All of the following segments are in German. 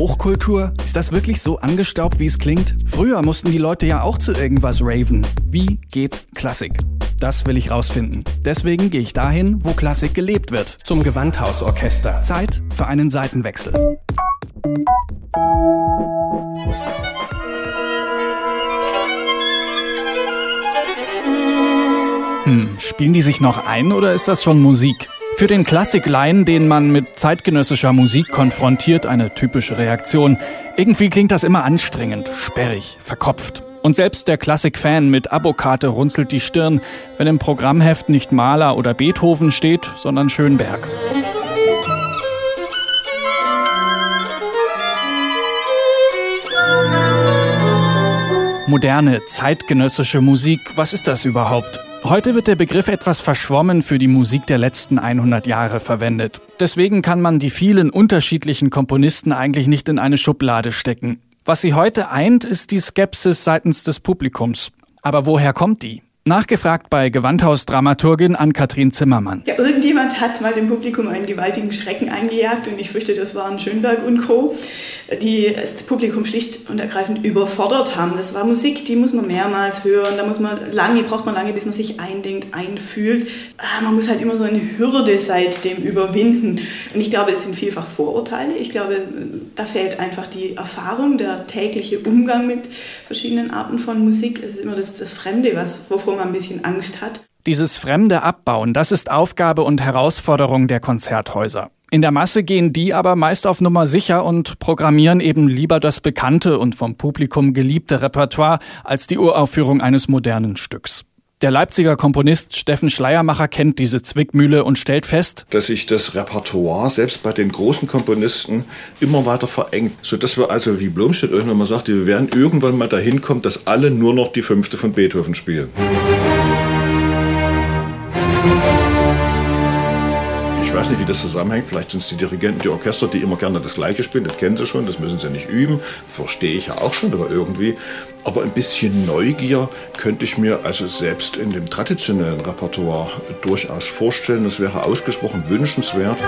Hochkultur? Ist das wirklich so angestaubt, wie es klingt? Früher mussten die Leute ja auch zu irgendwas raven. Wie geht Klassik? Das will ich rausfinden. Deswegen gehe ich dahin, wo Klassik gelebt wird. Zum Gewandhausorchester. Zeit für einen Seitenwechsel. Hm, spielen die sich noch ein oder ist das schon Musik? Für den Klassiklein, den man mit zeitgenössischer Musik konfrontiert, eine typische Reaktion. Irgendwie klingt das immer anstrengend, sperrig, verkopft. Und selbst der Klassik-Fan mit Abokarte runzelt die Stirn, wenn im Programmheft nicht Mahler oder Beethoven steht, sondern Schönberg. Moderne, zeitgenössische Musik, was ist das überhaupt? Heute wird der Begriff etwas verschwommen für die Musik der letzten 100 Jahre verwendet. Deswegen kann man die vielen unterschiedlichen Komponisten eigentlich nicht in eine Schublade stecken. Was sie heute eint, ist die Skepsis seitens des Publikums. Aber woher kommt die? Nachgefragt bei Gewandhausdramaturgin Ann-Kathrin Zimmermann. Ja, irgendjemand hat mal dem Publikum einen gewaltigen Schrecken eingejagt und ich fürchte, das waren Schönberg und Co., die das Publikum schlicht und ergreifend überfordert haben. Das war Musik, die muss man mehrmals hören, da muss man lange, braucht man lange, bis man sich eindenkt, einfühlt. Ah, man muss halt immer so eine Hürde seitdem überwinden. Und ich glaube, es sind vielfach Vorurteile. Ich glaube, da fehlt einfach die Erfahrung, der tägliche Umgang mit verschiedenen Arten von Musik. Es ist immer das, das Fremde, was, wovor wovor man ein bisschen Angst hat. Dieses fremde Abbauen, das ist Aufgabe und Herausforderung der Konzerthäuser. In der Masse gehen die aber meist auf Nummer sicher und programmieren eben lieber das bekannte und vom Publikum geliebte Repertoire als die Uraufführung eines modernen Stücks. Der Leipziger Komponist Steffen Schleiermacher kennt diese Zwickmühle und stellt fest, dass sich das Repertoire selbst bei den großen Komponisten immer weiter verengt, sodass wir also, wie Blomstedt irgendwann mal sagte, wir werden irgendwann mal dahin kommen, dass alle nur noch die fünfte von Beethoven spielen. Ich nicht, wie das zusammenhängt. Vielleicht sind es die Dirigenten, die Orchester, die immer gerne das Gleiche spielen. Das kennen sie schon, das müssen sie nicht üben. Verstehe ich ja auch schon, aber irgendwie. Aber ein bisschen Neugier könnte ich mir also selbst in dem traditionellen Repertoire durchaus vorstellen. Das wäre ausgesprochen wünschenswert.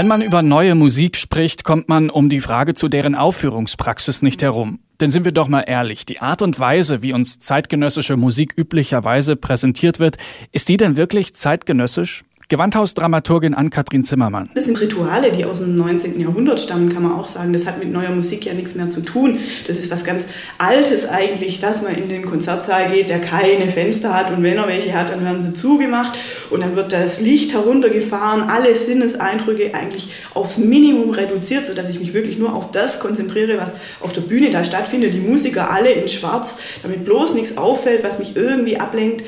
Wenn man über neue Musik spricht, kommt man um die Frage zu deren Aufführungspraxis nicht herum. Denn sind wir doch mal ehrlich, die Art und Weise, wie uns zeitgenössische Musik üblicherweise präsentiert wird, ist die denn wirklich zeitgenössisch? Gewandhausdramaturgin Ann-Kathrin Zimmermann. Das sind Rituale, die aus dem 19. Jahrhundert stammen, kann man auch sagen. Das hat mit neuer Musik ja nichts mehr zu tun. Das ist was ganz Altes eigentlich, dass man in den Konzertsaal geht, der keine Fenster hat und wenn er welche hat, dann werden sie zugemacht und dann wird das Licht heruntergefahren, alle Sinneseindrücke eigentlich aufs Minimum reduziert, sodass ich mich wirklich nur auf das konzentriere, was auf der Bühne da stattfindet. Die Musiker alle in schwarz, damit bloß nichts auffällt, was mich irgendwie ablenkt.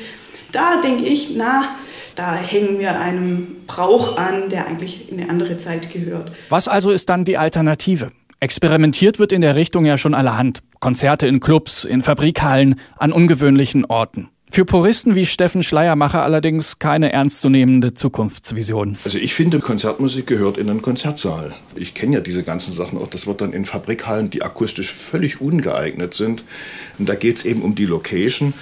Da denke ich, na, da hängen wir einem Brauch an, der eigentlich in eine andere Zeit gehört. Was also ist dann die Alternative? Experimentiert wird in der Richtung ja schon allerhand. Konzerte in Clubs, in Fabrikhallen, an ungewöhnlichen Orten. Für Puristen wie Steffen Schleiermacher allerdings keine ernstzunehmende Zukunftsvision. Also ich finde, Konzertmusik gehört in einen Konzertsaal. Ich kenne ja diese ganzen Sachen auch. Das wird dann in Fabrikhallen, die akustisch völlig ungeeignet sind. Und da geht es eben um die Location.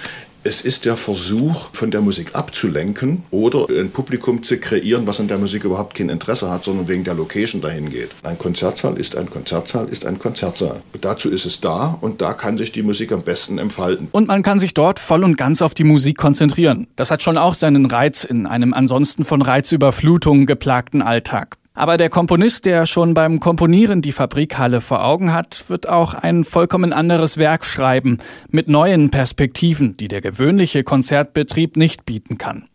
Es ist der Versuch, von der Musik abzulenken oder ein Publikum zu kreieren, was an der Musik überhaupt kein Interesse hat, sondern wegen der Location dahin geht. Ein Konzertsaal ist ein Konzertsaal, ist ein Konzertsaal. Und dazu ist es da und da kann sich die Musik am besten entfalten. Und man kann sich dort voll und ganz auf die Musik konzentrieren. Das hat schon auch seinen Reiz in einem ansonsten von Reizüberflutungen geplagten Alltag. Aber der Komponist, der schon beim Komponieren die Fabrikhalle vor Augen hat, wird auch ein vollkommen anderes Werk schreiben, mit neuen Perspektiven, die der gewöhnliche Konzertbetrieb nicht bieten kann.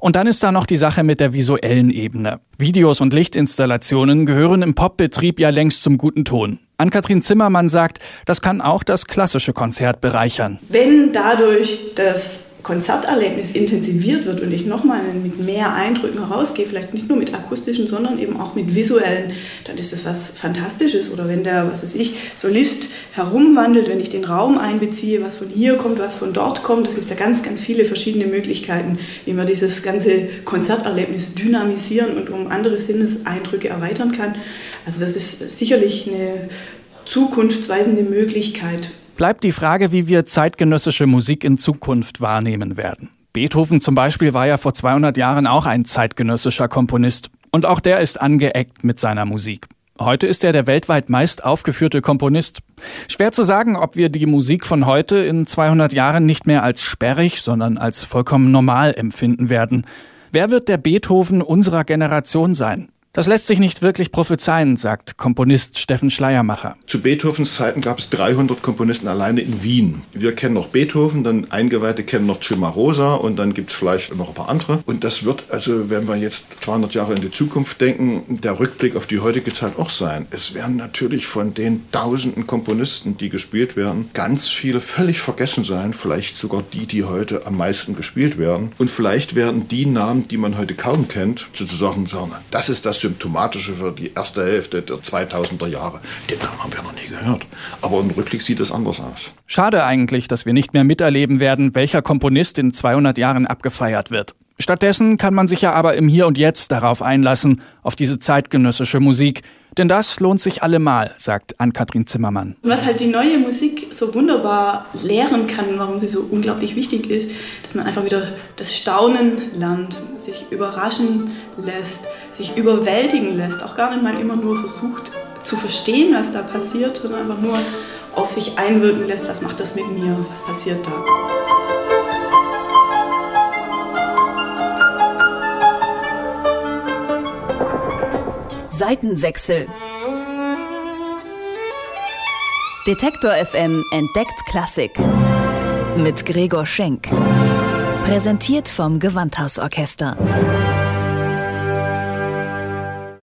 Und dann ist da noch die Sache mit der visuellen Ebene. Videos und Lichtinstallationen gehören im Popbetrieb ja längst zum guten Ton. Ann-Kathrin Zimmermann sagt, das kann auch das klassische Konzert bereichern. Wenn dadurch das Konzerterlebnis intensiviert wird und ich nochmal mit mehr Eindrücken rausgehe, vielleicht nicht nur mit akustischen, sondern eben auch mit visuellen, dann ist das was Fantastisches. Oder wenn der, was weiß ich, Solist herumwandelt, wenn ich den Raum einbeziehe, was von hier kommt, was von dort kommt, da gibt es ja ganz, ganz viele verschiedene Möglichkeiten, wie man dieses ganze Konzerterlebnis dynamisieren und um andere Sinneseindrücke erweitern kann. Also das ist sicherlich eine zukunftsweisende Möglichkeit, bleibt die Frage, wie wir zeitgenössische Musik in Zukunft wahrnehmen werden. Beethoven zum Beispiel war ja vor 200 Jahren auch ein zeitgenössischer Komponist. Und auch der ist angeeckt mit seiner Musik. Heute ist er der weltweit meist aufgeführte Komponist. Schwer zu sagen, ob wir die Musik von heute in 200 Jahren nicht mehr als sperrig, sondern als vollkommen normal empfinden werden. Wer wird der Beethoven unserer Generation sein? Das lässt sich nicht wirklich prophezeien, sagt Komponist Steffen Schleiermacher. Zu Beethovens Zeiten gab es 300 Komponisten alleine in Wien. Wir kennen noch Beethoven, dann Eingeweihte kennen noch Cimarosa und dann gibt es vielleicht noch ein paar andere. Und das wird also, wenn wir jetzt 200 Jahre in die Zukunft denken, der Rückblick auf die heutige Zeit auch sein. Es werden natürlich von den tausenden Komponisten, die gespielt werden, ganz viele völlig vergessen sein. Vielleicht sogar die, die heute am meisten gespielt werden. Und vielleicht werden die Namen, die man heute kaum kennt, sozusagen sagen, das ist das Symptomatische für die erste Hälfte der 2000er Jahre. Den Namen haben wir noch nie gehört. Aber im Rückblick sieht es anders aus. Schade eigentlich, dass wir nicht mehr miterleben werden, welcher Komponist in 200 Jahren abgefeiert wird. Stattdessen kann man sich ja aber im Hier und Jetzt darauf einlassen, auf diese zeitgenössische Musik. Denn das lohnt sich allemal, sagt Ann-Kathrin Zimmermann. Was halt die neue Musik so wunderbar lehren kann, warum sie so unglaublich wichtig ist, dass man einfach wieder das Staunen lernt, sich überraschen lässt, sich überwältigen lässt, auch gar nicht mal immer nur versucht zu verstehen, was da passiert, sondern einfach nur auf sich einwirken lässt, was macht das mit mir, was passiert da. Seitenwechsel. Detektor FM entdeckt Klassik. Mit Gregor Schenk. Präsentiert vom Gewandhausorchester.